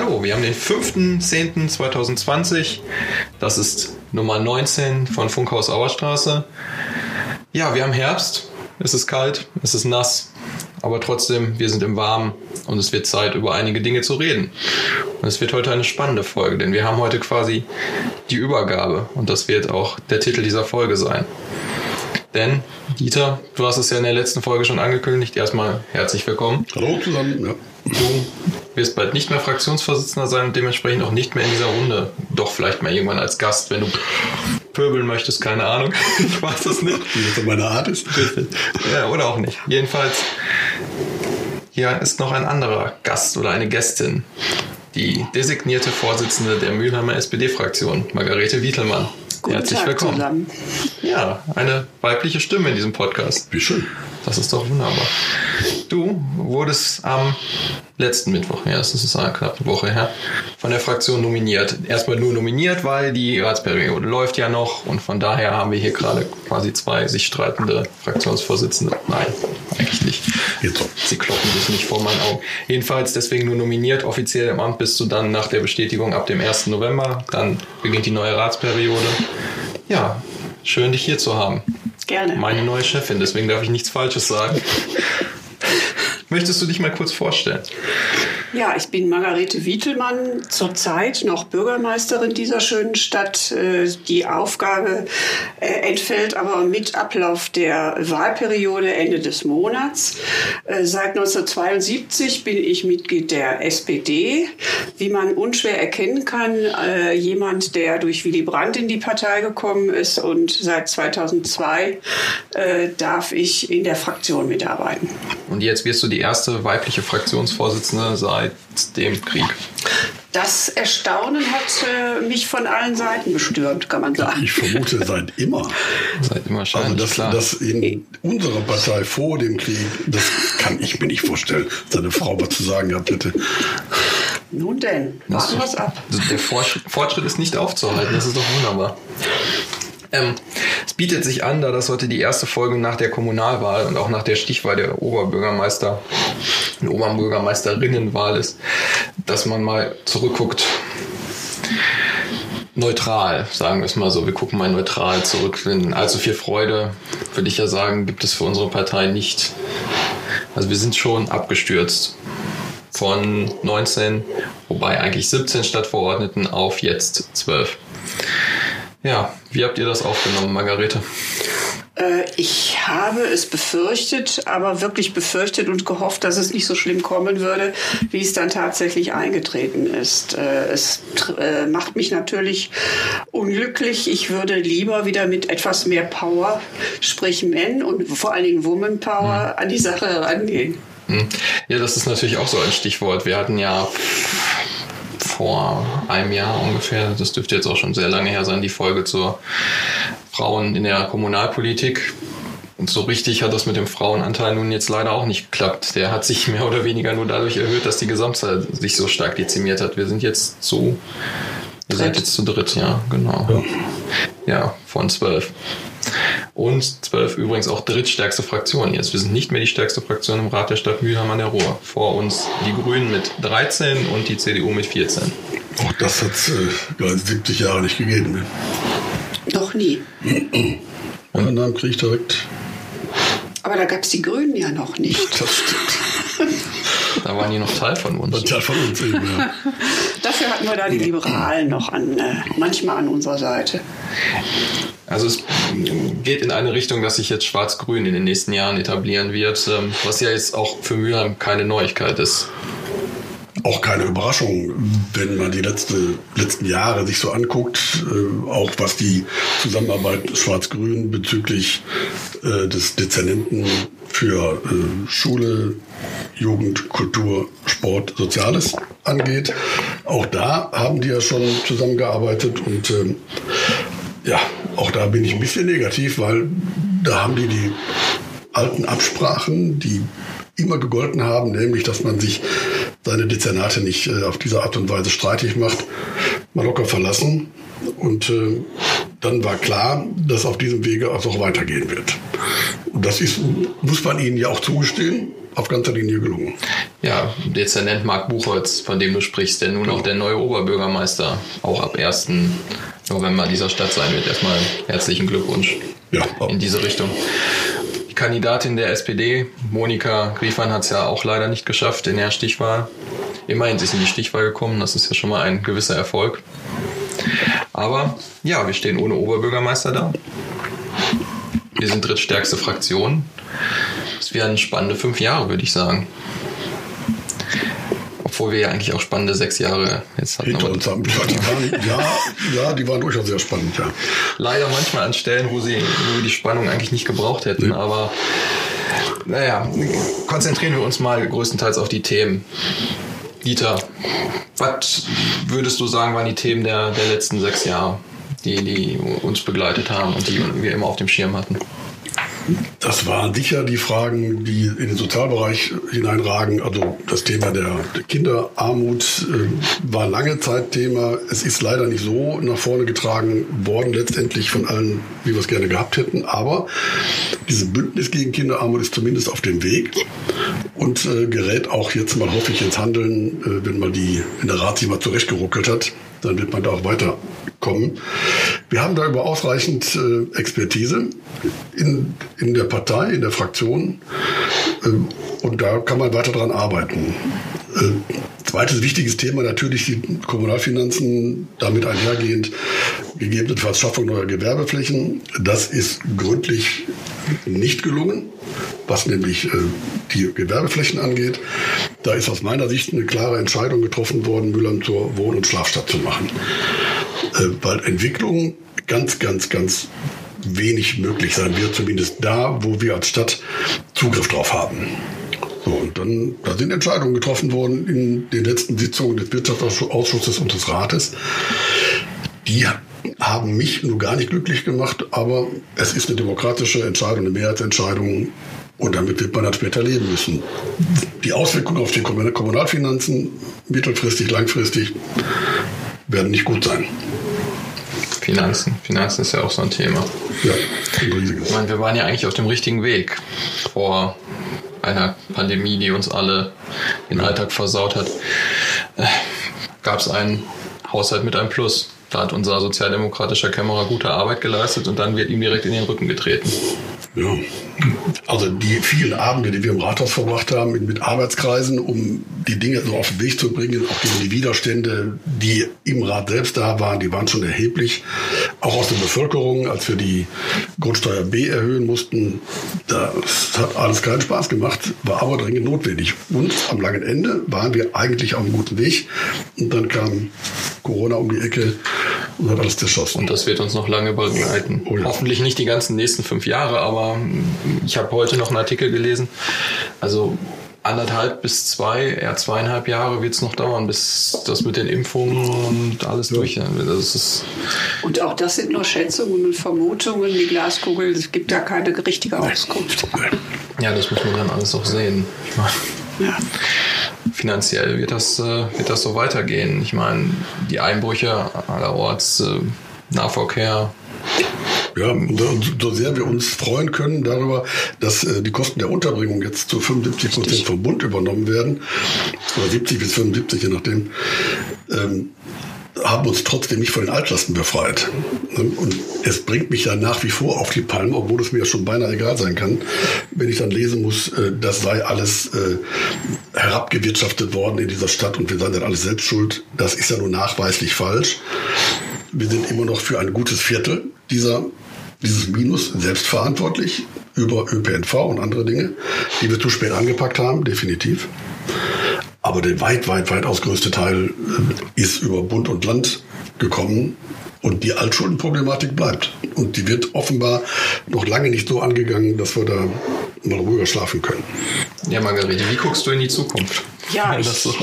Hallo, wir haben den 5.10.2020. Das ist Nummer 19 von Funkhaus Auerstraße. Ja, wir haben Herbst. Es ist kalt, es ist nass, aber trotzdem, wir sind im Warmen und es wird Zeit, über einige Dinge zu reden. Und es wird heute eine spannende Folge, denn wir haben heute quasi die Übergabe und das wird auch der Titel dieser Folge sein. Denn, Dieter, du hast es ja in der letzten Folge schon angekündigt. Erstmal herzlich willkommen. Hallo zusammen. Ja. Du wirst bald nicht mehr Fraktionsvorsitzender sein und dementsprechend auch nicht mehr in dieser Runde. Doch vielleicht mal irgendwann als Gast, wenn du pöbeln möchtest, keine Ahnung. Ich weiß es nicht. Wie das meine Art ist. Ja, oder auch nicht. Jedenfalls, hier ist noch ein anderer Gast oder eine Gästin. Die designierte Vorsitzende der Mülheimer SPD-Fraktion, Margarete Wietelmann. Guten Herzlich Tag willkommen. zusammen. Ja, eine weibliche Stimme in diesem Podcast. Wie schön. Das ist doch wunderbar. Du wurdest am letzten Mittwoch, ja, das ist eine knappe Woche her, von der Fraktion nominiert. Erstmal nur nominiert, weil die Ratsperiode läuft ja noch und von daher haben wir hier gerade quasi zwei sich streitende Fraktionsvorsitzende. Nein, eigentlich nicht. Sie kloppen sich nicht vor meinen Augen. Jedenfalls deswegen nur nominiert. Offiziell im Amt bist du dann nach der Bestätigung ab dem 1. November. Dann beginnt die neue Ratsperiode. Ja, schön dich hier zu haben. Gerne. Meine neue Chefin, deswegen darf ich nichts Falsches sagen. Möchtest du dich mal kurz vorstellen? Ja, ich bin Margarete Wietelmann, zurzeit noch Bürgermeisterin dieser schönen Stadt. Äh, Die Aufgabe äh, entfällt aber mit Ablauf der Wahlperiode Ende des Monats. Äh, Seit 1972 bin ich Mitglied der SPD. Wie man unschwer erkennen kann, jemand, der durch Willy Brandt in die Partei gekommen ist und seit 2002 äh, darf ich in der Fraktion mitarbeiten. Und jetzt wirst du die erste weibliche Fraktionsvorsitzende seit dem Krieg. Das Erstaunen hat äh, mich von allen Seiten bestürmt, kann man sagen. Ich vermute seit immer. Seit immer Also wahrscheinlich, das, klar. das in unserer Partei vor dem Krieg, das kann ich mir nicht vorstellen, dass eine Frau was zu sagen gehabt hätte. Nun denn, warten wir's ab. Also der Fortschritt ist nicht aufzuhalten, das ist doch wunderbar. Ähm, es bietet sich an, da das heute die erste Folge nach der Kommunalwahl und auch nach der Stichwahl der Oberbürgermeister und Oberbürgermeisterinnenwahl ist, dass man mal zurückguckt. Neutral, sagen wir es mal so. Wir gucken mal neutral zurück. Denn allzu viel Freude, würde ich ja sagen, gibt es für unsere Partei nicht. Also wir sind schon abgestürzt von 19, wobei eigentlich 17 Stadtverordneten auf jetzt 12. Ja, wie habt ihr das aufgenommen, Margarete? Äh, ich habe es befürchtet, aber wirklich befürchtet und gehofft, dass es nicht so schlimm kommen würde, wie es dann tatsächlich eingetreten ist. Äh, es äh, macht mich natürlich unglücklich. Ich würde lieber wieder mit etwas mehr Power, sprich Men und vor allen Dingen Woman Power, an die Sache herangehen. Hm. Ja, das ist natürlich auch so ein Stichwort. Wir hatten ja vor einem Jahr ungefähr, das dürfte jetzt auch schon sehr lange her sein, die Folge zur Frauen in der Kommunalpolitik. Und so richtig hat das mit dem Frauenanteil nun jetzt leider auch nicht geklappt. Der hat sich mehr oder weniger nur dadurch erhöht, dass die Gesamtzahl sich so stark dezimiert hat. Wir sind jetzt zu, ihr seid jetzt zu dritt, ja, genau. Ja, von zwölf. Und zwölf übrigens auch drittstärkste Fraktion jetzt. Wir sind nicht mehr die stärkste Fraktion im Rat der Stadt Mülheim an der Ruhr. Vor uns die Grünen mit 13 und die CDU mit 14. Auch das hat es äh, 70 Jahre nicht gegeben. Ne? Noch nie. Nach dem Krieg direkt. Aber da gab es die Grünen ja noch nicht. Das stimmt. Da waren die noch Teil von uns. Ja von uns eben, ja. Dafür hatten wir da die Liberalen noch an, äh, manchmal an unserer Seite. Also es geht in eine Richtung, dass sich jetzt Schwarz-Grün in den nächsten Jahren etablieren wird, ähm, was ja jetzt auch für Mülheim keine Neuigkeit ist. Auch keine Überraschung, wenn man die letzte, letzten Jahre sich so anguckt, äh, auch was die Zusammenarbeit Schwarz-Grün bezüglich äh, des Dezernenten für äh, Schule, Jugend, Kultur, Sport, Soziales angeht. Auch da haben die ja schon zusammengearbeitet und ähm, ja, auch da bin ich ein bisschen negativ, weil da haben die die alten Absprachen, die immer gegolten haben, nämlich, dass man sich seine Dezernate nicht äh, auf diese Art und Weise streitig macht, mal locker verlassen. Und äh, dann war klar, dass auf diesem Wege auch weitergehen wird. Und das ist, muss man ihnen ja auch zugestehen. Auf ganzer Linie gelungen. Ja, Dezernent Marc Buchholz, von dem du sprichst, der nun genau. auch der neue Oberbürgermeister auch ab 1. November dieser Stadt sein wird. Erstmal herzlichen Glückwunsch ja, in diese Richtung. Die Kandidatin der SPD, Monika Griefern, hat es ja auch leider nicht geschafft in der Stichwahl. Immerhin ist sie in die Stichwahl gekommen, das ist ja schon mal ein gewisser Erfolg. Aber ja, wir stehen ohne Oberbürgermeister da. Wir sind drittstärkste Fraktion. Es werden spannende fünf Jahre, würde ich sagen. Obwohl wir ja eigentlich auch spannende sechs Jahre jetzt hatten. Hinter uns haben. Ja, die waren, ja, ja, die waren durchaus sehr spannend, ja. Leider manchmal an Stellen, wo sie wo die Spannung eigentlich nicht gebraucht hätten, nee. aber naja, konzentrieren wir uns mal größtenteils auf die Themen. Dieter, was würdest du sagen, waren die Themen der, der letzten sechs Jahre, die, die uns begleitet haben und die wir immer auf dem Schirm hatten? Das waren sicher die Fragen, die in den Sozialbereich hineinragen. Also das Thema der Kinderarmut äh, war lange Zeit Thema. Es ist leider nicht so nach vorne getragen worden, letztendlich von allen, wie wir es gerne gehabt hätten. Aber dieses Bündnis gegen Kinderarmut ist zumindest auf dem Weg und äh, gerät auch jetzt mal hoffe ich ins Handeln, äh, wenn mal die in der Rat sich mal zurechtgeruckelt hat dann wird man da auch weiterkommen. Wir haben da über ausreichend äh, Expertise in, in der Partei, in der Fraktion. Äh, und da kann man weiter dran arbeiten. Äh, zweites wichtiges Thema natürlich die Kommunalfinanzen, damit einhergehend gegebenenfalls Schaffung neuer Gewerbeflächen. Das ist gründlich nicht gelungen, was nämlich äh, die Gewerbeflächen angeht. Da ist aus meiner Sicht eine klare Entscheidung getroffen worden, Müllern zur Wohn- und Schlafstadt zu machen. Äh, weil Entwicklung ganz, ganz, ganz wenig möglich sein wird, zumindest da, wo wir als Stadt Zugriff drauf haben. So, und dann, da sind Entscheidungen getroffen worden in den letzten Sitzungen des Wirtschaftsausschusses und des Rates. Die haben mich nur gar nicht glücklich gemacht, aber es ist eine demokratische Entscheidung, eine Mehrheitsentscheidung und damit wird man dann später leben müssen. Die Auswirkungen auf die Kommunalfinanzen mittelfristig, langfristig werden nicht gut sein. Finanzen. Finanzen ist ja auch so ein Thema. Ja, ein riesiges. Ich meine, wir waren ja eigentlich auf dem richtigen Weg vor einer Pandemie, die uns alle den Alltag versaut hat. Äh, Gab es einen Haushalt mit einem Plus. Da hat unser sozialdemokratischer Kämmerer gute Arbeit geleistet und dann wird ihm direkt in den Rücken getreten. Ja. Also die vielen Abende, die wir im Rathaus verbracht haben mit Arbeitskreisen, um die Dinge so auf den Weg zu bringen, auch gegen die Widerstände, die im Rat selbst da waren, die waren schon erheblich. Auch aus der Bevölkerung, als wir die Grundsteuer B erhöhen mussten, das hat alles keinen Spaß gemacht, war aber dringend notwendig. Und am langen Ende waren wir eigentlich auf einem guten Weg. Und dann kam Corona um die Ecke und hat alles zerschossen. Und das wird uns noch lange begleiten. Oh ja. Hoffentlich nicht die ganzen nächsten fünf Jahre, aber ich habe heute noch einen Artikel gelesen. Also anderthalb bis zwei, eher zweieinhalb Jahre wird es noch dauern, bis das mit den Impfungen und alles ja. durch ist. Und auch das sind nur Schätzungen und Vermutungen. Die Glaskugel, es gibt da keine richtige Auskunft. Ja, das muss man dann alles auch sehen. Ja. finanziell wird das, äh, wird das so weitergehen. Ich meine, die Einbrüche allerorts, äh, Nahverkehr, ja, so sehr wir uns freuen können darüber, dass äh, die Kosten der Unterbringung jetzt zu 75 Prozent vom Bund übernommen werden, oder 70 bis 75, je nachdem, ähm, haben uns trotzdem nicht von den Altlasten befreit. Und es bringt mich ja nach wie vor auf die Palme, obwohl es mir schon beinahe egal sein kann, wenn ich dann lesen muss, äh, das sei alles äh, herabgewirtschaftet worden in dieser Stadt und wir seien dann alles selbst schuld. Das ist ja nur nachweislich falsch. Wir sind immer noch für ein gutes Viertel dieser dieses Minus selbstverantwortlich über ÖPNV und andere Dinge, die wir zu spät angepackt haben, definitiv. Aber der weit, weit, weit ausgrößte Teil äh, ist über Bund und Land gekommen. Und die Altschuldenproblematik bleibt. Und die wird offenbar noch lange nicht so angegangen, dass wir da mal ruhiger schlafen können. Ja, Margarete, wie guckst du in die Zukunft? Ja, ich, so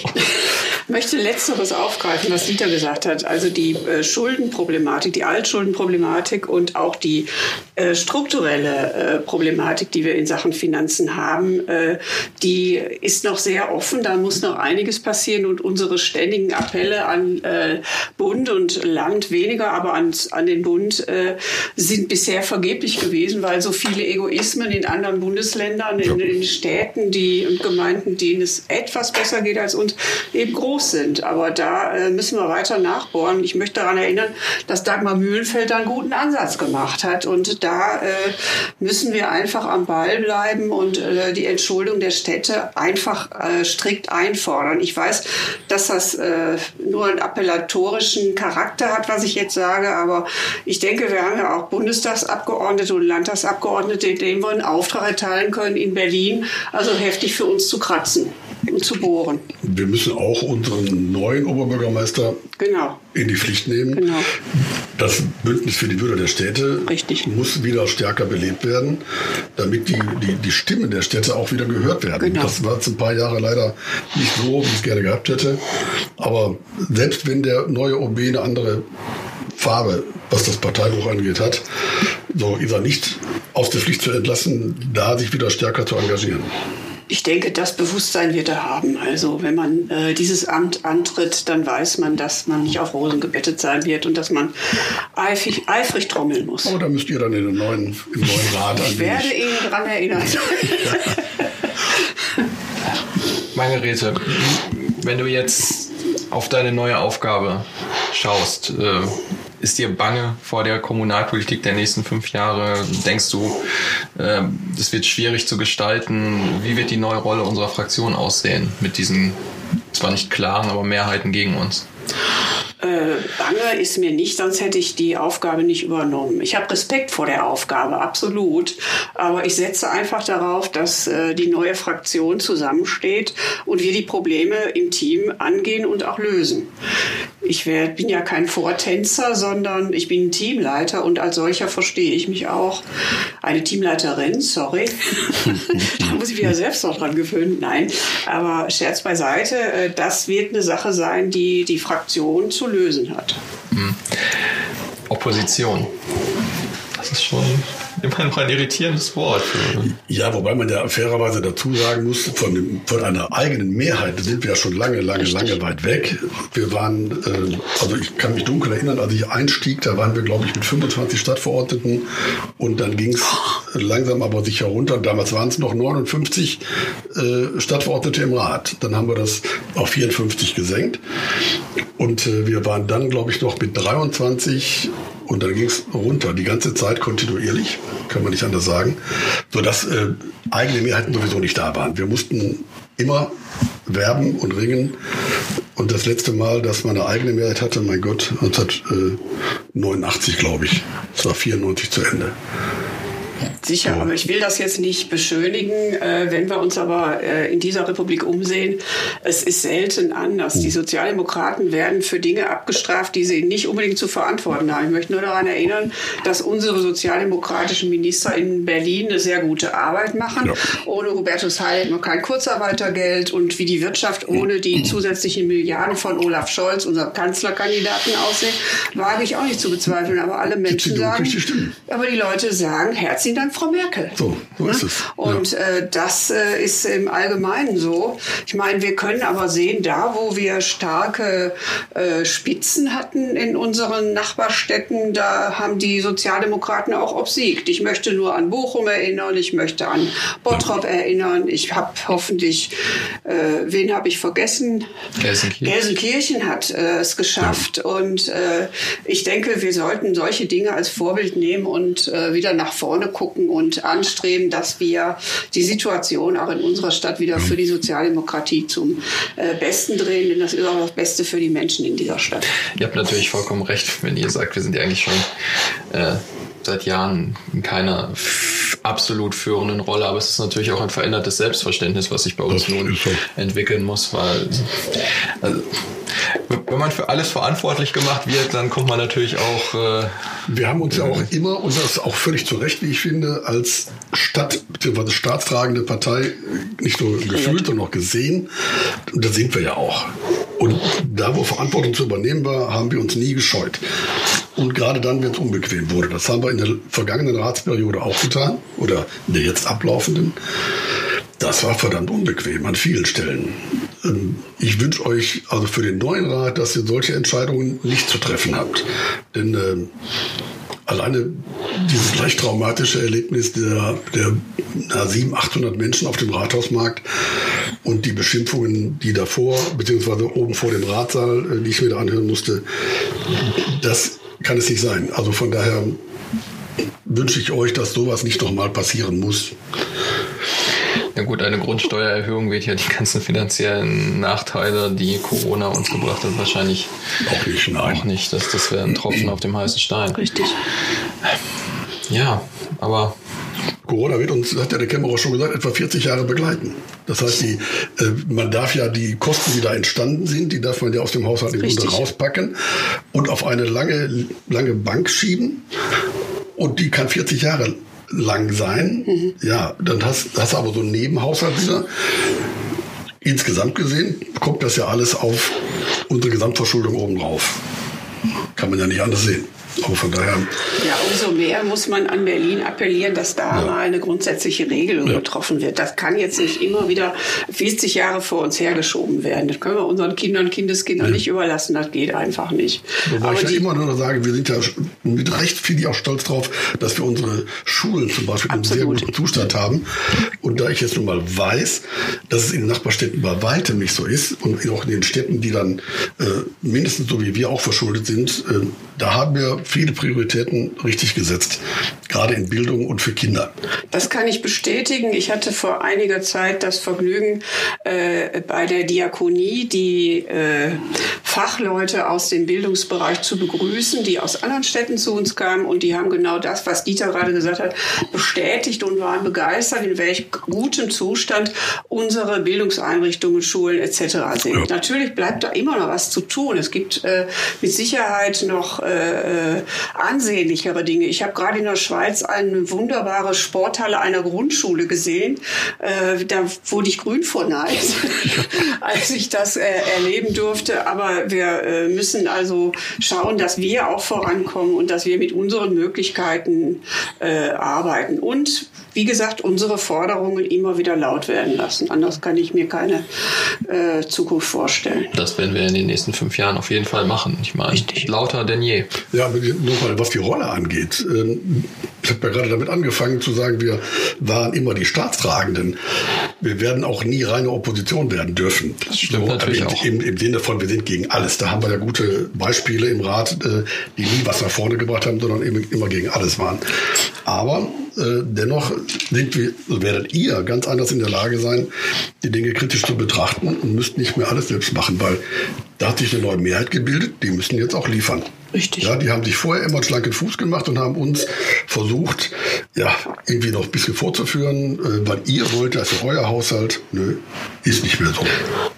möchte Letzteres aufgreifen, was Dieter gesagt hat. Also die äh, Schuldenproblematik, die Altschuldenproblematik und auch die äh, strukturelle äh, Problematik, die wir in Sachen Finanzen haben, äh, die ist noch sehr offen. Da muss noch einiges passieren und unsere ständigen Appelle an äh, Bund und Land weniger, aber an, an den Bund äh, sind bisher vergeblich gewesen, weil so viele Egoismen in anderen Bundesländern, in, in Städten die, und Gemeinden, denen es etwas besser geht als uns, eben groß sind. Aber da äh, müssen wir weiter nachbohren. Ich möchte daran erinnern, dass Dagmar Mühlenfeld einen guten Ansatz gemacht hat. Und da äh, müssen wir einfach am Ball bleiben und äh, die Entschuldung der Städte einfach äh, strikt einfordern. Ich weiß, dass das äh, nur einen appellatorischen Charakter hat, was ich jetzt sage, aber ich denke, wir haben ja auch Bundestagsabgeordnete und Landtagsabgeordnete, denen wir einen Auftrag erteilen können, in Berlin also heftig für uns zu kratzen zu bohren. Wir müssen auch unseren neuen Oberbürgermeister Genau. in die Pflicht nehmen. Genau. Das Bündnis für die Würde der Städte Richtig. muss wieder stärker belebt werden, damit die, die, die Stimmen der Städte auch wieder gehört werden. Genau. Das war jetzt ein paar Jahre leider nicht so, wie ich es gerne gehabt hätte. Aber selbst wenn der neue OB eine andere Farbe, was das Parteibuch angeht, hat, so ist er nicht aus der Pflicht zu entlassen, da sich wieder stärker zu engagieren. Ich denke, das Bewusstsein wird er haben. Also wenn man äh, dieses Amt antritt, dann weiß man, dass man nicht auf Rosen gebettet sein wird und dass man eifrig, eifrig trommeln muss. Aber da müsst ihr dann in den neuen, im neuen Rat Ich werde ihn daran erinnern. Margarete, wenn du jetzt auf deine neue Aufgabe schaust, äh, ist dir bange vor der Kommunalpolitik der nächsten fünf Jahre? Denkst du, es wird schwierig zu gestalten? Wie wird die neue Rolle unserer Fraktion aussehen mit diesen zwar nicht klaren, aber Mehrheiten gegen uns? Äh, bange ist mir nicht, sonst hätte ich die Aufgabe nicht übernommen. Ich habe Respekt vor der Aufgabe, absolut. Aber ich setze einfach darauf, dass äh, die neue Fraktion zusammensteht und wir die Probleme im Team angehen und auch lösen. Ich wär, bin ja kein Vortänzer, sondern ich bin Teamleiter und als solcher verstehe ich mich auch. Eine Teamleiterin, sorry. da muss ich wieder selbst noch dran gewöhnen. Nein, aber Scherz beiseite, äh, das wird eine Sache sein, die die Fraktion zu lösen hat. Opposition. Das ist schon immer noch ein irritierendes Wort. Ja, wobei man ja fairerweise dazu sagen muss, von, dem, von einer eigenen Mehrheit sind wir ja schon lange, lange, lange weit weg. Wir waren, äh, also ich kann mich dunkel erinnern, als ich einstieg, da waren wir, glaube ich, mit 25 Stadtverordneten und dann ging es langsam aber sicher runter. Damals waren es noch 59 äh, Stadtverordnete im Rat. Dann haben wir das auf 54 gesenkt und äh, wir waren dann, glaube ich, noch mit 23 und dann ging es runter, die ganze Zeit kontinuierlich, kann man nicht anders sagen, sodass äh, eigene Mehrheiten sowieso nicht da waren. Wir mussten immer werben und ringen. Und das letzte Mal, dass man eine eigene Mehrheit hatte, mein Gott, 1989, glaube ich. Es war 94 zu Ende. Sicher, aber ich will das jetzt nicht beschönigen. Äh, wenn wir uns aber äh, in dieser Republik umsehen, es ist selten anders. Die Sozialdemokraten werden für Dinge abgestraft, die sie nicht unbedingt zu verantworten haben. Ich möchte nur daran erinnern, dass unsere sozialdemokratischen Minister in Berlin eine sehr gute Arbeit machen. Ja. Ohne Hubertus Heil hätten wir kein Kurzarbeitergeld und wie die Wirtschaft ohne die zusätzlichen Milliarden von Olaf Scholz, unserem Kanzlerkandidaten, aussehen, wage ich auch nicht zu bezweifeln. Aber alle Menschen sagen, aber die Leute sagen, herzlichen Dank, Frau Merkel. So, so ist es. Und äh, das äh, ist im Allgemeinen so. Ich meine, wir können aber sehen, da wo wir starke äh, Spitzen hatten in unseren Nachbarstädten, da haben die Sozialdemokraten auch obsiegt. Ich möchte nur an Bochum erinnern, ich möchte an Bottrop erinnern. Ich habe hoffentlich, äh, wen habe ich vergessen? Gelsenkirchen. Gelsenkirchen hat äh, es geschafft und äh, ich denke, wir sollten solche Dinge als Vorbild nehmen und wieder nach vorne gucken und anstreben, dass wir die Situation auch in unserer Stadt wieder für die Sozialdemokratie zum äh, Besten drehen, denn das ist auch das Beste für die Menschen in dieser Stadt. Ihr habt natürlich vollkommen recht, wenn ihr sagt, wir sind ja eigentlich schon äh, seit Jahren in keiner absolut führenden Rolle, aber es ist natürlich auch ein verändertes Selbstverständnis, was sich bei uns Das nun entwickeln muss, weil also, wenn man für alles verantwortlich gemacht wird, dann kommt man natürlich auch äh, Wir haben uns ja auch immer, und das auch völlig zu Recht, wie ich finde, als Stadt- bzw. staatstragende Partei nicht nur gefühlt, sondern auch gesehen. Und da sind wir ja auch. Und da, wo Verantwortung zu übernehmen war, haben wir uns nie gescheut. und gerade dann, wenn es unbequem wurde. Das haben wir in der vergangenen Ratsperiode auch getan oder in der jetzt ablaufenden. Das war verdammt unbequem an vielen Stellen. Ähm, ich wünsche euch also für den neuen Rat, dass ihr solche Entscheidungen nicht zu treffen habt. Denn äh, alleine dieses gleich traumatische Erlebnis der, der na, 700, 800 Menschen auf dem Rathausmarkt und die Beschimpfungen, die davor, beziehungsweise oben vor dem Ratsaal, äh, die ich mir da anhören musste, das kann es nicht sein. Also von daher wünsche ich euch, dass sowas nicht nochmal passieren muss. Ja gut, eine Grundsteuererhöhung wird ja die ganzen finanziellen Nachteile, die Corona uns gebracht hat, wahrscheinlich auch nicht. Nein. Auch nicht. Das, das wäre ein Tropfen auf dem heißen Stein. Richtig. Ja, aber Corona wird uns, hat ja der Kämmerer schon gesagt, etwa 40 Jahre begleiten. Das heißt, die, äh, man darf ja die Kosten, die da entstanden sind, die darf man ja aus dem Haushalt im Grunde rauspacken und auf eine lange, lange Bank schieben. Und die kann 40 Jahre lang sein. Mhm. Ja, dann hast, hast du aber so einen Nebenhaushalt. Insgesamt gesehen kommt das ja alles auf unsere Gesamtverschuldung oben drauf. Kann man ja nicht anders sehen. Aber von daher. Ja, umso mehr muss man an Berlin appellieren, dass da ja. mal eine grundsätzliche Regelung ja. getroffen wird. Das kann jetzt nicht immer wieder 40 Jahre vor uns hergeschoben werden. Das können wir unseren Kindern und Kindeskindern ja. nicht überlassen. Das geht einfach nicht. Wobei Aber ich ja immer nur sage, wir sind ja mit Recht viel auch stolz drauf, dass wir unsere Schulen zum Beispiel Absolut. in einem sehr guten Zustand haben. Und da ich jetzt nun mal weiß, dass es in den Nachbarstädten bei weitem nicht so ist und auch in den Städten, die dann äh, mindestens so wie wir auch verschuldet sind, äh, da haben wir viele Prioritäten richtig gesetzt, gerade in Bildung und für Kinder. Das kann ich bestätigen. Ich hatte vor einiger Zeit das Vergnügen, äh, bei der Diakonie die äh, Fachleute aus dem Bildungsbereich zu begrüßen, die aus anderen Städten zu uns kamen und die haben genau das, was Dieter gerade gesagt hat, bestätigt und waren begeistert, in welch gutem Zustand unsere Bildungseinrichtungen, Schulen etc. sind. Ja. Natürlich bleibt da immer noch was zu tun. Es gibt äh, mit Sicherheit noch äh, äh, ansehnlichere Dinge. Ich habe gerade in der Schweiz eine wunderbare Sporthalle einer Grundschule gesehen. Äh, da wurde ich grün vor Neid, als ich das äh, erleben durfte. Aber wir äh, müssen also schauen, dass wir auch vorankommen und dass wir mit unseren Möglichkeiten äh, arbeiten. Und wie gesagt, unsere Forderungen immer wieder laut werden lassen. Anders kann ich mir keine äh, Zukunft vorstellen. Das werden wir in den nächsten fünf Jahren auf jeden Fall machen. Ich meine, Richtig. lauter denn je. Ja, nochmal, was die Rolle angeht. Ähm, ich habe ja gerade damit angefangen zu sagen, wir waren immer die Staatstragenden. Wir werden auch nie reine Opposition werden dürfen. Das stimmt so, natürlich im, auch. Im, Im Sinne von, wir sind gegen alles. Da haben wir ja gute Beispiele im Rat, äh, die nie was nach vorne gebracht haben, sondern immer gegen alles waren. Aber äh, dennoch sind wir, werdet ihr ganz anders in der Lage sein, die Dinge kritisch zu betrachten und müsst nicht mehr alles selbst machen, weil da hat sich eine neue Mehrheit gebildet, die müssen jetzt auch liefern. Richtig. Ja, die haben sich vorher immer einen schlanken Fuß gemacht und haben uns versucht, ja, irgendwie noch ein bisschen vorzuführen, äh, weil ihr wollt, das ist ja euer Haushalt. Nö, ist nicht mehr so.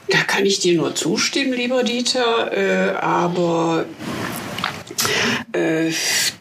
Da kann ich dir nur zustimmen, lieber Dieter, äh, aber äh,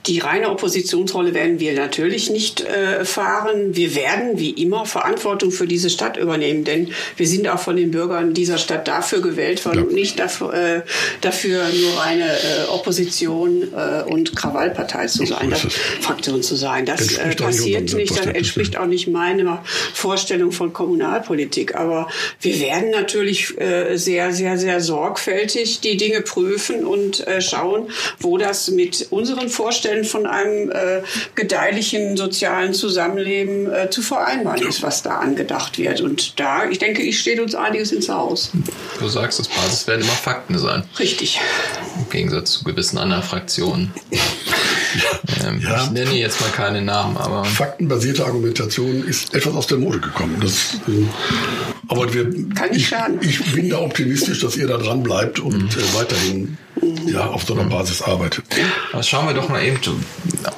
die reine Oppositionsrolle werden wir natürlich nicht äh, fahren. Wir werden wie immer Verantwortung für diese Stadt übernehmen, denn wir sind auch von den Bürgern dieser Stadt dafür gewählt worden ja. und nicht dafür, äh, dafür nur eine äh, Opposition äh, und Krawallpartei zu sein, das, Fraktion zu sein. Das äh, passiert nicht, das entspricht auch nicht meiner Vorstellung von Kommunalpolitik. Aber wir werden natürlich äh, sehr, sehr, sehr sorgfältig die Dinge prüfen und äh, schauen, wo das mit unseren Vorstellungen von einem äh, gedeihlichen sozialen Zusammenleben äh, zu vereinbaren ist, was da angedacht wird. Und da, ich denke, ich steht uns einiges ins Haus. Du sagst, das Basis werden immer Fakten sein. Richtig. Im Gegensatz zu gewissen anderen Fraktionen. ähm, ja. Ich nenne jetzt mal keine Namen, aber. Faktenbasierte Argumentation ist etwas aus der Mode gekommen. Das, äh, aber wir, Kann nicht ich, ich bin da optimistisch, dass ihr da dran bleibt und mhm. äh, weiterhin ja, auf so einer mhm. Basis arbeitet. Aber schauen wir doch mal eben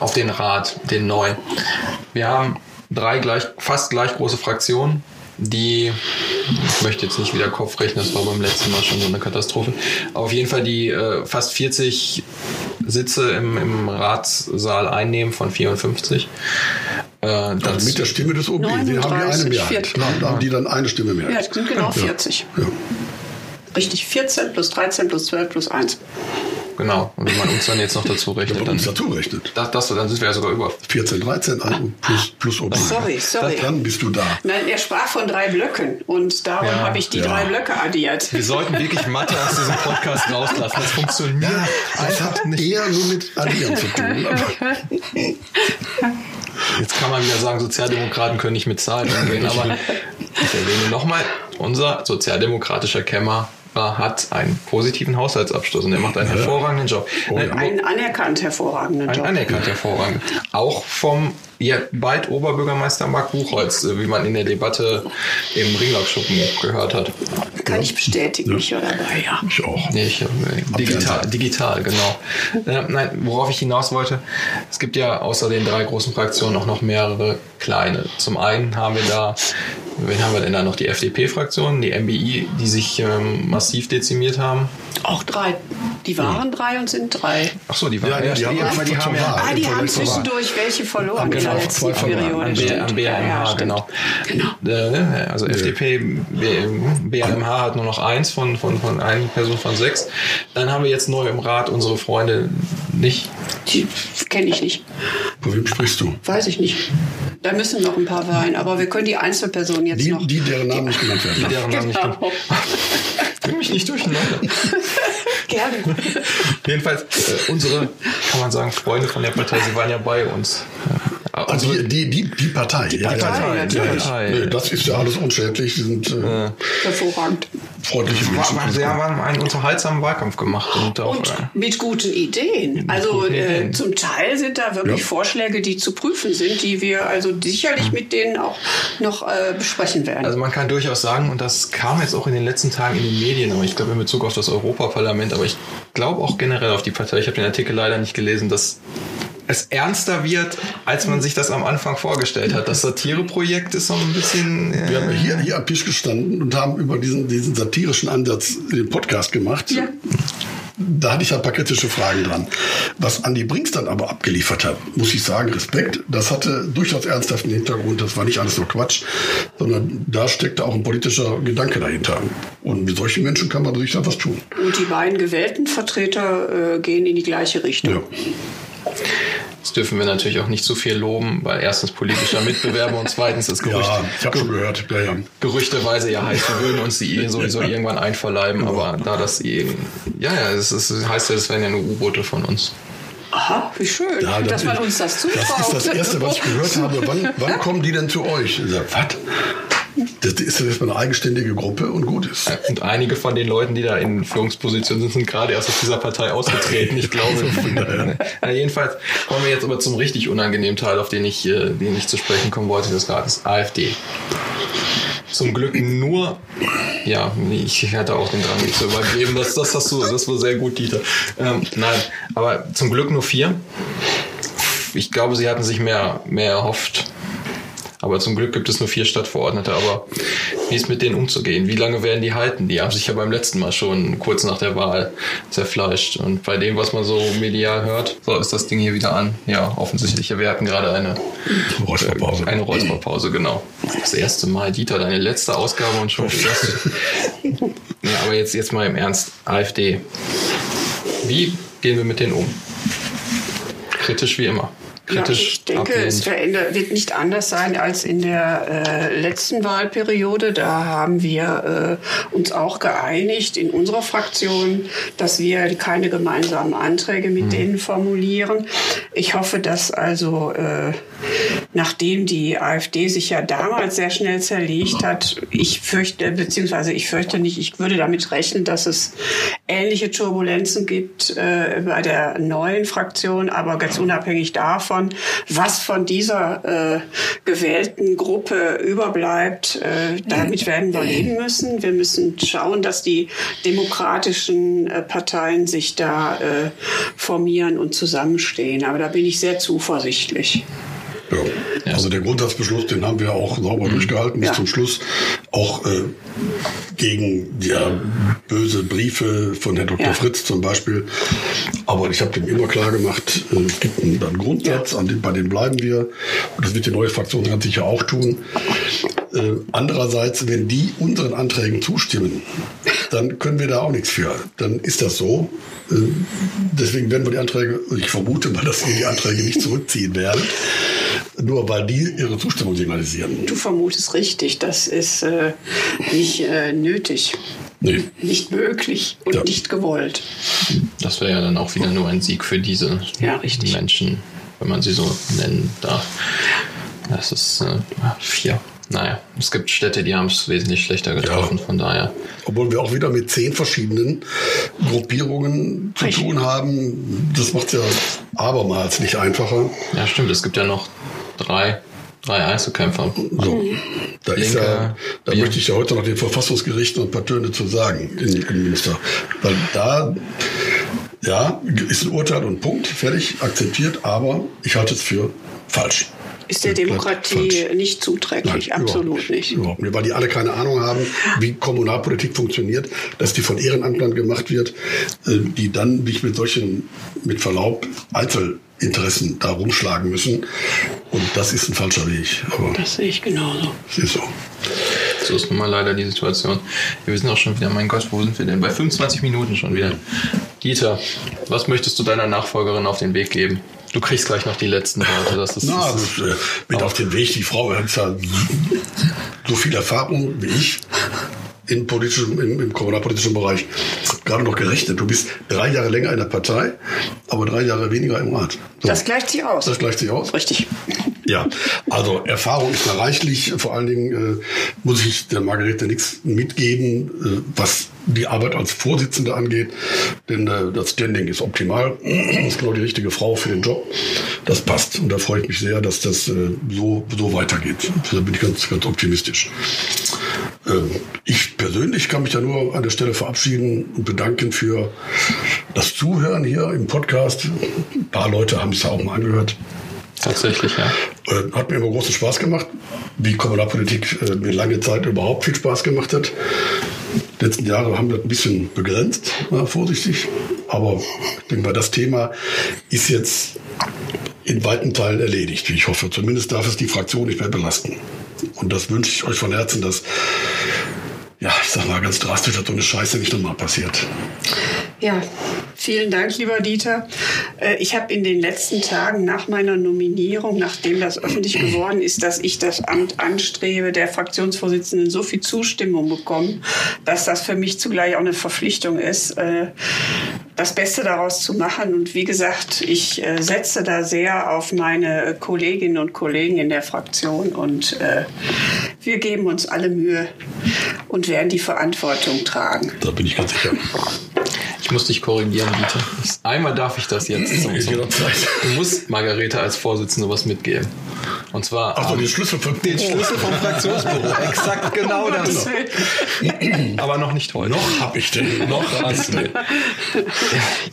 auf den Rat, den neuen. Wir haben drei gleich, fast gleich große Fraktionen, die, ich möchte jetzt nicht wieder Kopf rechnen, das war beim letzten Mal schon so eine Katastrophe, aber auf jeden Fall die äh, fast 40 Sitze im, im Ratssaal einnehmen von 54. Äh, also mit der Stimme des OB, die haben die eine Mehrheit. Da haben die dann eine Stimme mehr. Ja, das sind genau 40. Ja. Ja. Richtig, 14 plus 13 plus 12 plus 1. genau. Und wenn man uns dann jetzt noch dazu Wenn rechnet, man dann, uns dazu rechnet. das, das, dann sind wir ja sogar über. 14, 13 also plus, plus oben. Sorry, sorry. Dann bist du da. Nein, er sprach von drei Blöcken und darum Ja, habe ich die ja. drei Blöcke addiert. Wir sollten wirklich Mathe aus diesem Podcast rauslassen. Das funktioniert Das einfach hat nicht. eher nur mit Addieren zu tun. Aber Jetzt kann man wieder sagen, Sozialdemokraten können nicht mit Zahlen umgehen, aber ich erwähne nochmal, unser sozialdemokratischer Kämmerer hat einen positiven Haushaltsabschluss und er macht einen hervorragenden Job. Oh Nein, ja. Einen anerkannt hervorragenden Job. anerkannt hervorragend. Auch vom ja, bald Oberbürgermeister Marc Buchholz, äh, wie man in der Debatte im Ringlockschuppen gehört hat. Kann ich bestätigen, ich war dabei, ja. ich auch. Nee, ich, äh, digital, digital, genau. Äh, nein, worauf ich hinaus wollte, es gibt ja außer den drei großen Fraktionen auch noch mehrere kleine. Zum einen haben wir da, wen haben wir denn da noch? Die FDP-Fraktion, die MBI, die sich ähm, massiv dezimiert haben. Auch drei. Die waren drei und sind drei. Ach so, die waren Ja, die haben ja, die haben ja. Ah, die haben Vergleich zur Wahl. zwischendurch welche verloren in Genau, der letzten. Periode. An, B, an Ja, ja, genau. Genau. Äh, also FDP, B- Hat nur noch eins von, von, von einer Person von sechs. Dann haben wir jetzt neu im Rat unsere Freunde nicht. Die kenne ich nicht. Von wem sprichst du? Weiß ich nicht. Da müssen noch ein paar rein, aber wir können die Einzelpersonen jetzt Die, noch. die deren Namen nicht genannt werden. Deren Namen nicht Genau. Bring mich nicht durcheinander. Gerne. Jedenfalls, äh, unsere, kann man sagen, Freunde von der Partei, sie waren ja bei uns. Äh, Also die, die, die, die Partei. ja, Partei, ja, natürlich. ja, ja. Partei. Nee, das ist ja alles unschädlich. Die sind äh, Hervorragend. freundliche Menschen. war, sie haben einen unterhaltsamen Wahlkampf gemacht. Und auch, Und äh, mit guten Ideen. Also guten äh, Ideen. zum Teil sind da wirklich Ja. Vorschläge, die zu prüfen sind, die wir also sicherlich mit denen auch noch äh, besprechen werden. Also man kann durchaus sagen, und das kam jetzt auch in den letzten Tagen in den Medien, aber ich glaube in Bezug auf das Europaparlament, aber ich glaube auch generell auf die Partei, ich habe den Artikel leider nicht gelesen, dass es ernster wird, als man sich das am Anfang vorgestellt hat. Das Satireprojekt ist so ein bisschen... Äh, Wir haben hier, hier am Tisch gestanden und haben über diesen, diesen satirischen Ansatz den Podcast gemacht. Ja. Da hatte ich ein paar kritische Fragen dran. Was Andi Brinks dann aber abgeliefert hat, muss ich sagen, Respekt. Das hatte durchaus ernsthaften Hintergrund. Das war nicht alles nur Quatsch, sondern da steckte auch ein politischer Gedanke dahinter. Und mit solchen Menschen kann man durchaus was tun. Und die beiden gewählten Vertreter äh, gehen in die gleiche Richtung. Ja. Das dürfen wir natürlich auch nicht zu viel loben, weil erstens politischer Mitbewerber und zweitens ist Gerücht, Ja, ich habe schon gehört. Ja, ja. gerüchteweise ja heißt, wir würden uns die sowieso irgendwann einverleiben, aber da das eben, ja, ja, es, es heißt ja, es wären ja nur U-Boote von uns. Aha, wie schön, Ja, dass man ist- uns das zutraut. Das ist das Erste, was ich gehört habe. Wann, wann kommen die denn zu euch? Ich sag, was? Das ist jetzt mal eine eigenständige Gruppe und gut ist. Und einige von den Leuten, die da in Führungspositionen sind, sind gerade erst aus dieser Partei ausgetreten. Ich glaube. ja, jedenfalls kommen wir jetzt aber zum richtig unangenehmen Teil, auf den ich, äh, den ich zu sprechen kommen wollte, des Rates. AfD. Zum Glück nur, ja, ich hatte auch den Drang, mich zu übergeben. Das, das hast du, das war sehr gut, Dieter. Ähm, nein, aber zum Glück nur vier. Ich glaube, sie hatten sich mehr, mehr erhofft. Aber zum Glück gibt es nur vier Stadtverordnete. Aber wie ist mit denen umzugehen? Wie lange werden die halten? Die haben sich ja beim letzten Mal schon kurz nach der Wahl zerfleischt. Und bei dem, was man so medial hört, so ist das Ding hier wieder an. Ja, offensichtlich. Wir hatten gerade eine Räusperpause. Eine Räusperpause, genau. Das erste Mal. Dieter, deine letzte Ausgabe und schon wieder. ja, aber jetzt, jetzt mal im Ernst. AfD. Wie gehen wir mit denen um? Kritisch wie immer. Ja, Kritisch. ich denke, es ablehnend. verändert, wird nicht anders sein als in der äh, letzten Wahlperiode. Da haben wir äh, uns auch geeinigt in unserer Fraktion, dass wir keine gemeinsamen Anträge mit denen formulieren. Ich hoffe, dass also, äh, nachdem die AfD sich ja damals sehr schnell zerlegt hat, ich fürchte, beziehungsweise ich fürchte nicht, ich würde damit rechnen, dass es ähnliche Turbulenzen gibt äh, bei der neuen Fraktion, aber ganz unabhängig davon, was von dieser äh, gewählten Gruppe überbleibt, äh, damit werden wir leben müssen. Wir müssen schauen, dass die demokratischen äh, Parteien sich da äh, formieren und zusammenstehen. Aber da bin ich sehr zuversichtlich. Ja. Also der Grundsatzbeschluss, den haben wir auch sauber durchgehalten bis Ja. zum Schluss. Auch äh, gegen ja, böse Briefe von Herrn Dr. Ja. Fritz zum Beispiel. Aber ich habe dem immer klar gemacht, äh, es gibt einen, einen Grundsatz, an dem, bei dem bleiben wir. Und das wird die neue Fraktion ganz sicher auch tun. Äh, andererseits, wenn die unseren Anträgen zustimmen, dann können wir da auch nichts für. Dann ist das so. Äh, deswegen werden wir die Anträge, ich vermute mal, dass wir die Anträge nicht zurückziehen werden, nur weil die ihre Zustimmung signalisieren. Du vermutest richtig, das ist äh, nicht äh, nötig. Nee. Nicht möglich und ja. nicht gewollt. Das wäre ja dann auch wieder nur ein Sieg für diese ja, Menschen, wenn man sie so nennen darf. Das ist äh, vier. Naja, es gibt Städte, die haben es wesentlich schlechter getroffen, ja. von daher. Obwohl wir auch wieder mit zehn verschiedenen Gruppierungen zu Richtig. tun haben. Das macht es ja abermals nicht einfacher. Ja, stimmt. Es gibt ja noch drei Drei Einzelkämpfer. So. Da, ist ja, da möchte ich ja heute noch den Verfassungsgerichten und ein paar Töne zu sagen, Innenminister. Weil da, ja, ist ein Urteil und Punkt, fertig, akzeptiert, aber ich halte es für falsch. Ist der Demokratie nicht zuträglich, Nein, absolut überhaupt nicht. Überhaupt nicht, weil die alle keine Ahnung haben, wie Kommunalpolitik funktioniert, dass die von Ehrenamtlern gemacht wird, äh, die dann nicht mit solchen, mit Verlaub, Einzel Interessen da rumschlagen müssen. Und das ist ein falscher Weg. Aber das sehe ich genauso. Das ist so. So ist nun mal leider die Situation. Wir sind auch schon wieder, mein Gott, wo sind wir denn? Bei 25 Minuten schon wieder. Dieter, was möchtest du deiner Nachfolgerin auf den Weg geben? Du kriegst gleich noch die letzten Worte. Das ist, Na, das ist, äh, mit auf den Weg. Die Frau hat ja so viel Erfahrung wie ich in politischem, im, im kommunalpolitischen Bereich gerade noch gerechnet. Du bist drei Jahre länger in der Partei, aber drei Jahre weniger im Rat. So. Das gleicht sich aus. Das gleicht sich aus. Richtig. Ja, also Erfahrung ist da reichlich. Vor allen Dingen äh, muss ich der Margarete nichts mitgeben, äh, was die Arbeit als Vorsitzende angeht. Denn äh, das Standing ist optimal. Das ist genau die richtige Frau für den Job. Das passt. Und da freue ich mich sehr, dass das äh, so, so weitergeht. Da bin ich ganz, ganz optimistisch. Ähm, ich persönlich kann mich ja nur an der Stelle verabschieden und bedanken für das Zuhören hier im Podcast. Ein paar Leute haben es ja auch mal angehört. Tatsächlich, ja. Äh, hat mir immer großen Spaß gemacht, wie Kommunalpolitik äh, mir lange Zeit überhaupt viel Spaß gemacht hat. Die letzten Jahre haben wir das ein bisschen begrenzt, mal vorsichtig. Aber ich denke mal, das Thema ist jetzt in weiten Teilen erledigt, wie ich hoffe. Zumindest darf es die Fraktion nicht mehr belasten. Und das wünsche ich euch von Herzen, dass, ja, ich sag mal ganz drastisch, dass so eine Scheiße nicht nochmal passiert. Ja, vielen Dank, lieber Dieter. Äh, ich habe in den letzten Tagen nach meiner Nominierung, nachdem das öffentlich geworden ist, dass ich das Amt anstrebe, der Fraktionsvorsitzenden so viel Zustimmung bekommen, dass das für mich zugleich auch eine Verpflichtung ist, äh, das Beste daraus zu machen. Und wie gesagt, ich äh, setze da sehr auf meine Kolleginnen und Kollegen in der Fraktion und wir geben uns alle Mühe und werden die Verantwortung tragen. Da bin ich ganz sicher. Ich muss dich korrigieren, Dieter. Einmal darf ich das jetzt. Zum, zum, du musst Margarete als Vorsitzende was mitgeben. Und zwar Ach so, den Schlüssel vom Den Schlüssel vom Fraktionsbüro. Exakt genau das. Aber noch nicht heute. Noch hab ich den. Noch hast du den.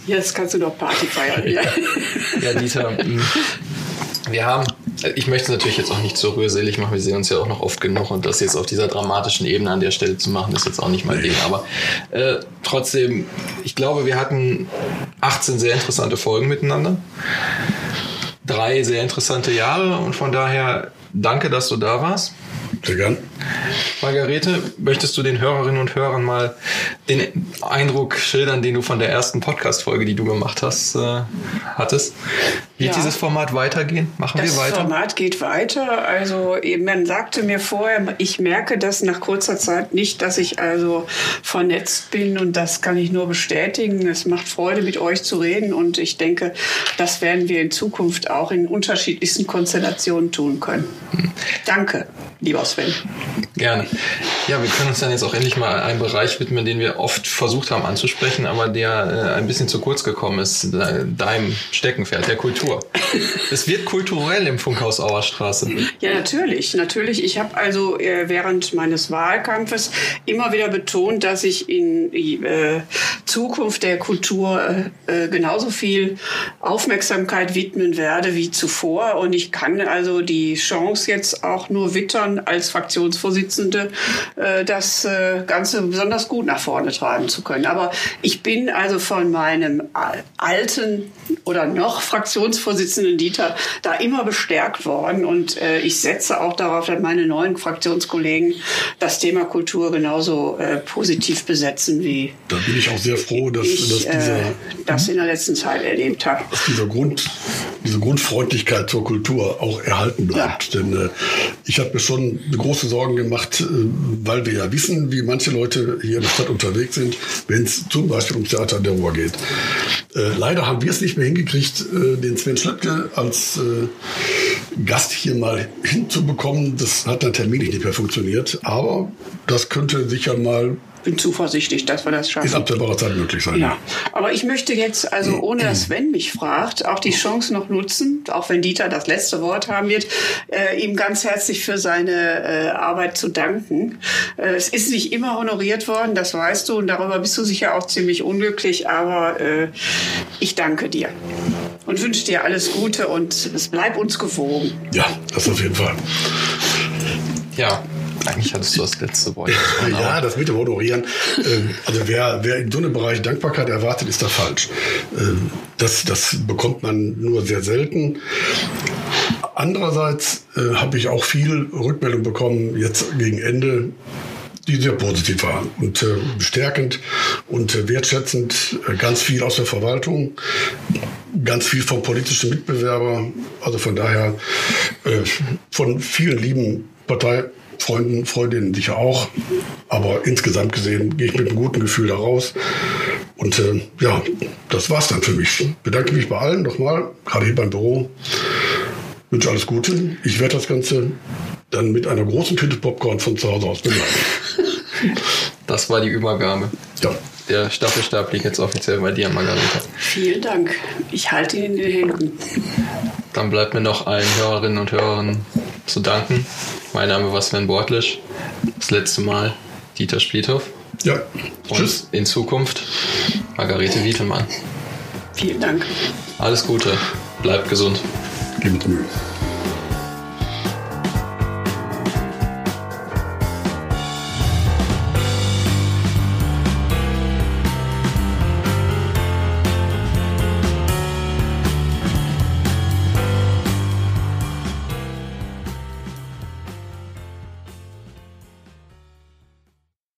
Jetzt kannst du doch Party feiern. Ja, ja Dieter. Wir haben ich möchte es natürlich jetzt auch nicht so rührselig machen. Wir sehen uns ja auch noch oft genug und das jetzt auf dieser dramatischen Ebene an der Stelle zu machen, ist jetzt auch nicht mein Ding. Aber äh, trotzdem, ich glaube, wir hatten 18 sehr interessante Folgen miteinander. Drei sehr interessante Jahre und von daher danke, dass du da warst. Sehr gern. Margarete, möchtest du den Hörerinnen und Hörern mal den Eindruck schildern, den du von der ersten Podcast-Folge, die du gemacht hast, äh, hattest? Wird ja. dieses Format weitergehen? Machen das wir weiter? Das Format geht weiter. Also man sagte mir vorher, ich merke das nach kurzer Zeit nicht, dass ich also vernetzt bin und das kann ich nur bestätigen. Es macht Freude, mit euch zu reden und ich denke, das werden wir in Zukunft auch in unterschiedlichsten Konstellationen tun können. Hm. Danke, lieber Sven. Gerne. Ja, wir können uns dann jetzt auch endlich mal einem Bereich widmen, den wir oft versucht haben anzusprechen, aber der äh, ein bisschen zu kurz gekommen ist, deinem Steckenpferd, der Kultur. es wird kulturell im Funkhaus Auerstraße. Ja, natürlich, natürlich. Ich habe also äh, während meines Wahlkampfes immer wieder betont, dass ich in äh, Zukunft der Kultur äh, genauso viel Aufmerksamkeit widmen werde wie zuvor. Und ich kann also die Chance jetzt auch nur wittern als Fraktionsvorsitzende Fraktionsvorsitzende, äh, das äh, Ganze besonders gut nach vorne treiben zu können. Aber ich bin also von meinem alten oder noch Fraktionsvorsitzenden Dieter da immer bestärkt worden und äh, ich setze auch darauf, dass meine neuen Fraktionskollegen das Thema Kultur genauso positiv besetzen wie. Da bin ich auch sehr froh, dass, ich, dass dieser, das in der letzten Zeit erlebt habe. Dass dieser Grund, diese Grundfreundlichkeit zur Kultur auch erhalten bleibt. Ja. Denn äh, ich habe mir schon große Sorgen gemacht, äh, weil wir ja wissen, wie manche Leute hier in der Stadt unterwegs sind, wenn es zum Beispiel ums Theater der Ruhr geht. Äh, leider haben wir es nicht mehr hingekriegt, äh, den Sven Schlöpke als Gast hier mal hinzubekommen. Das hat dann terminlich nicht mehr funktioniert. Aber das könnte sicher mal bin zuversichtlich, dass wir das schaffen. Ist absehbarer Zeit möglich sein. Ja. Aber ich möchte jetzt, also ohne dass Sven mich fragt, auch die Chance noch nutzen, auch wenn Dieter das letzte Wort haben wird, äh, ihm ganz herzlich für seine äh, Arbeit zu danken. Äh, es ist nicht immer honoriert worden, das weißt du, und darüber bist du sicher auch ziemlich unglücklich, aber äh, ich danke dir und wünsche dir alles Gute und es bleibt uns gewogen. Ja, das auf jeden Fall. Ja, eigentlich hattest du das letzte Wort. ja, das mit dem Honorieren. Ähm, also wer, wer in so einem Bereich Dankbarkeit erwartet, ist da falsch. Ähm, das, das bekommt man nur sehr selten. Andererseits äh, habe ich auch viel Rückmeldung bekommen, jetzt gegen Ende, die sehr positiv waren und äh, bestärkend und äh, wertschätzend. Äh, ganz viel aus der Verwaltung, ganz viel vom politischen Mitbewerber. Also von daher äh, von vielen lieben Partei Freunden, Freundinnen sicher auch. Aber insgesamt gesehen gehe ich mit einem guten Gefühl da raus. Und äh, ja, das war's dann für mich. Ich bedanke mich bei allen nochmal, gerade hier beim Büro. Wünsche alles Gute. Ich werde das Ganze dann mit einer großen Tüte Popcorn von zu Hause aus begleiten. Das war die Übergabe. Ja. Der Staffelstab liegt jetzt offiziell bei dir, Margareta. Vielen Dank. Ich halte ihn in den Händen. Dann bleibt mir noch allen Hörerinnen und Hörern zu danken. Mein Name war Sven Bortlisch. Das letzte Mal Dieter Spliethoff. Ja. Und Tschüss. In Zukunft Margarete Wietelmann. Vielen Dank. Alles Gute. Bleibt gesund. Gib Mühe.